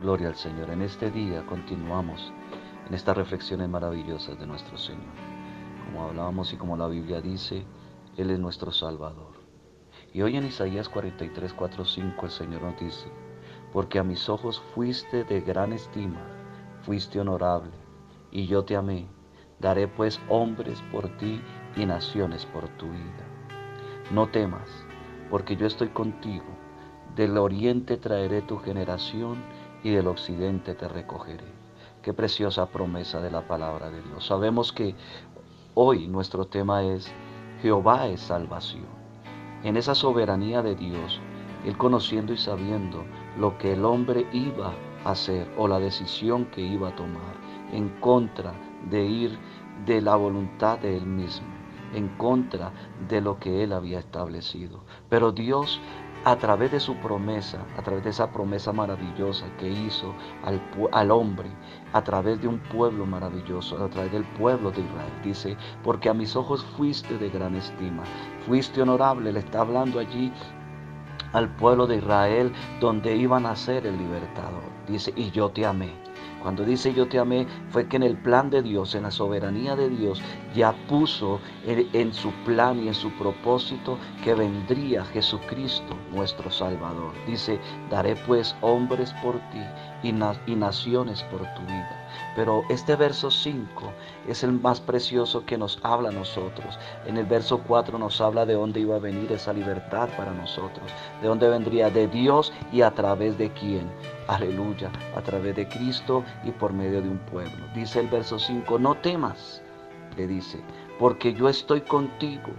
Gloria al Señor. En este día continuamos en estas reflexiones maravillosas de nuestro Señor. Como hablábamos y como la Biblia dice, Él es nuestro Salvador. Y hoy en Isaías 43, 4, 5 el Señor nos dice, porque a mis ojos fuiste de gran estima, fuiste honorable, y yo te amé. Daré pues hombres por ti y naciones por tu vida. No temas, porque yo estoy contigo. Del oriente traeré tu generación y del occidente te recogeré. Qué preciosa promesa de la palabra de Dios. Sabemos que hoy nuestro tema es Jehová es salvación. En esa soberanía de Dios, Él conociendo y sabiendo lo que el hombre iba a hacer o la decisión que iba a tomar en contra de ir de la voluntad de Él mismo, en contra de lo que Él había establecido. Pero Dios a través de su promesa, a través de esa promesa maravillosa que hizo al, al, hombre, a través de un pueblo maravilloso, a través del pueblo de Israel. Dice, porque a mis ojos fuiste de gran estima, fuiste honorable, le está hablando allí al pueblo de Israel donde iban a ser el libertador. Dice, y yo te amé. Cuando dice yo te amé, fue que en el plan de Dios, en la soberanía de Dios, ya puso en, su plan y en su propósito que vendría Jesucristo, nuestro Salvador. Dice, daré pues hombres por ti y, naciones por tu vida. Pero este verso 5 es el más precioso que nos habla a nosotros. En el verso 4 nos habla de dónde iba a venir esa libertad para nosotros. De dónde vendría de Dios y a través de quién. Aleluya. A través de Cristo y por medio de un pueblo. Dice el verso 5, no temas, le dice, porque yo estoy contigo.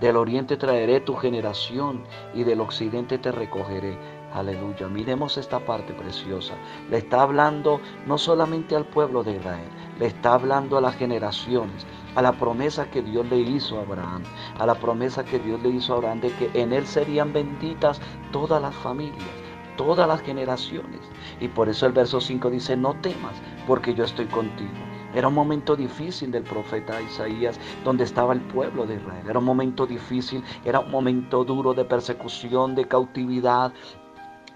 Del oriente traeré tu generación y del occidente te recogeré. Aleluya. Miremos esta parte preciosa. Le está hablando no solamente al pueblo de Israel, le está hablando a las generaciones, a la promesa que Dios le hizo a Abraham, a la promesa que Dios le hizo a Abraham de que en él serían benditas todas las familias, todas las generaciones. Y por eso el verso 5 dice, no temas, porque yo estoy contigo. Era un momento difícil del profeta Isaías, donde estaba el pueblo de Israel. Era un momento difícil, era un momento duro de persecución, de cautividad,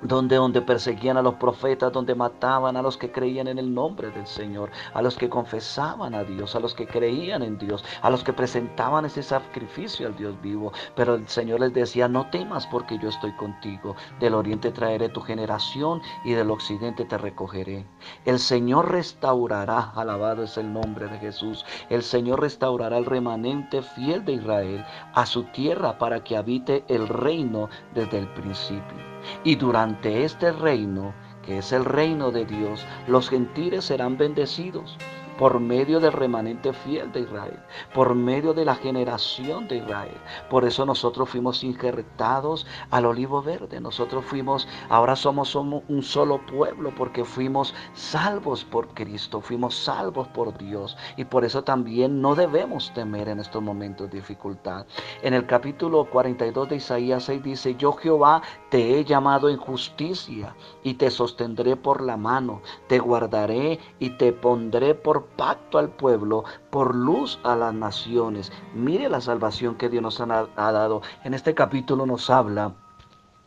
donde, donde perseguían a los profetas, donde mataban a los que creían en el nombre del Señor, a los que confesaban a Dios, a los que creían en Dios, a los que presentaban ese sacrificio al Dios vivo. Pero el Señor les decía, no temas porque yo estoy contigo. Del oriente traeré tu generación y del occidente te recogeré. El Señor restaurará, alabado es el nombre de Jesús, el Señor restaurará el remanente fiel de Israel a su tierra para que habite el reino desde el principio. Y durante este reino, que es el reino de Dios, los gentiles serán bendecidos por medio del remanente fiel de Israel, por medio de la generación de Israel. Por eso nosotros fuimos injertados al olivo verde. Nosotros fuimos, ahora somos, somos un solo pueblo porque fuimos salvos por Cristo, fuimos salvos por Dios. Y por eso también no debemos temer en estos momentos de dificultad. En el capítulo 42 de Isaías 6 dice, yo Jehová te he llamado en justicia y te sostendré por la mano, te guardaré y te pondré por pacto al pueblo, por luz a las naciones. Mire la salvación que Dios nos ha, dado. En este capítulo nos habla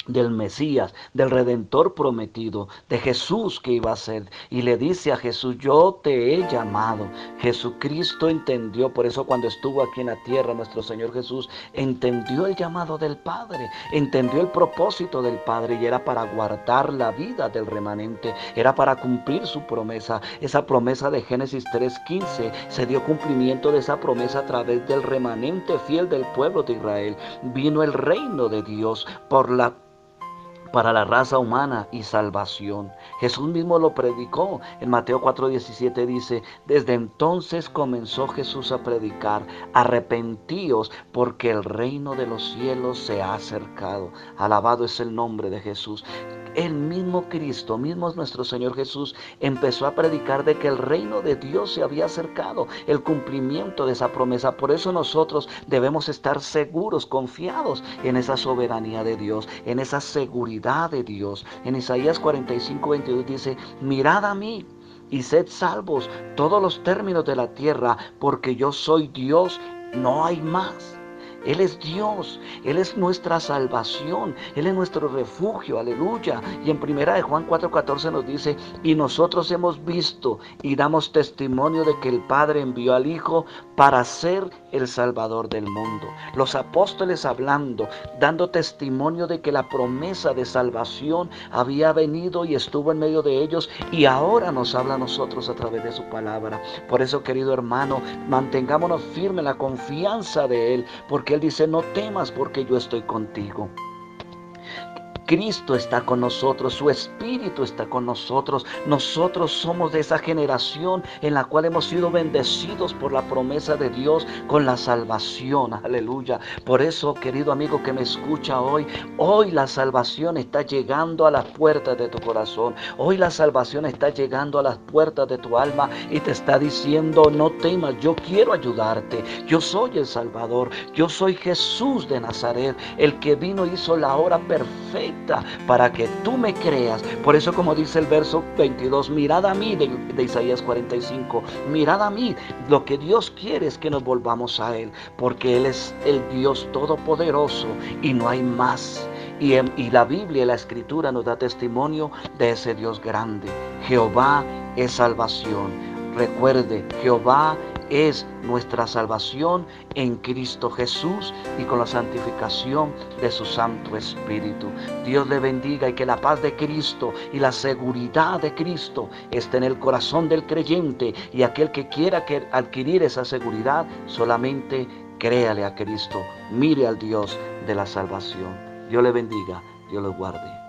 del Mesías, del Redentor prometido, de Jesús que iba a ser. Y le dice a Jesús, yo te he llamado. Jesucristo entendió, por eso cuando estuvo aquí en la tierra, nuestro Señor Jesús entendió el llamado del Padre, entendió el propósito del Padre y era para guardar la vida del remanente, era para cumplir su promesa. Esa promesa de Génesis 3.15 se dio cumplimiento de esa promesa a través del remanente fiel del pueblo de Israel. Vino el reino de Dios por la para la raza humana y salvación. Jesús mismo lo predicó. En Mateo 4:17 dice, desde entonces comenzó Jesús a predicar, arrepentíos porque el reino de los cielos se ha acercado. Alabado es el nombre de Jesús el mismo Cristo, mismo nuestro Señor Jesús, empezó a predicar de que el reino de Dios se había acercado, el cumplimiento de esa promesa. Por eso nosotros debemos estar seguros, confiados en esa soberanía de Dios, en esa seguridad de Dios. En Isaías 45, 22 dice, mirad a mí y sed salvos todos los términos de la tierra, porque yo soy Dios, no hay más. Él es Dios, Él es nuestra salvación, Él es nuestro refugio, aleluya. Y en primera de Juan 4:14 nos dice, y nosotros hemos visto y damos testimonio de que el Padre envió al Hijo para ser el Salvador del mundo. Los apóstoles hablando, dando testimonio de que la promesa de salvación había venido y estuvo en medio de ellos y ahora nos habla a nosotros a través de su palabra. Por eso, querido hermano, mantengámonos firmes en la confianza de Él, porque Él dice, no temas porque yo estoy contigo. Cristo está con nosotros, su Espíritu está con nosotros. Nosotros somos de esa generación en la cual hemos sido bendecidos por la promesa de Dios con la salvación. Aleluya. Por eso, querido amigo que me escucha hoy, hoy la salvación está llegando a las puertas de tu corazón. Hoy la salvación está llegando a las puertas de tu alma y te está diciendo, no temas, yo quiero ayudarte. Yo soy el Salvador. Yo soy Jesús de Nazaret, el que vino y hizo la hora perfecta para que tú me creas. Por eso como dice el verso 22, mirad a mí de, Isaías 45, mirad a mí. Lo que Dios quiere es que nos volvamos a Él, porque Él es el Dios todopoderoso y no hay más. Y, y la Biblia y la Escritura nos da testimonio de ese Dios grande. Jehová es salvación. Recuerde, Jehová es nuestra salvación en Cristo Jesús y con la santificación de su Santo Espíritu. Dios le bendiga y que la paz de Cristo y la seguridad de Cristo esté en el corazón del creyente y aquel que quiera adquirir esa seguridad solamente créale a Cristo, mire al Dios de la salvación. Dios le bendiga, Dios lo guarde.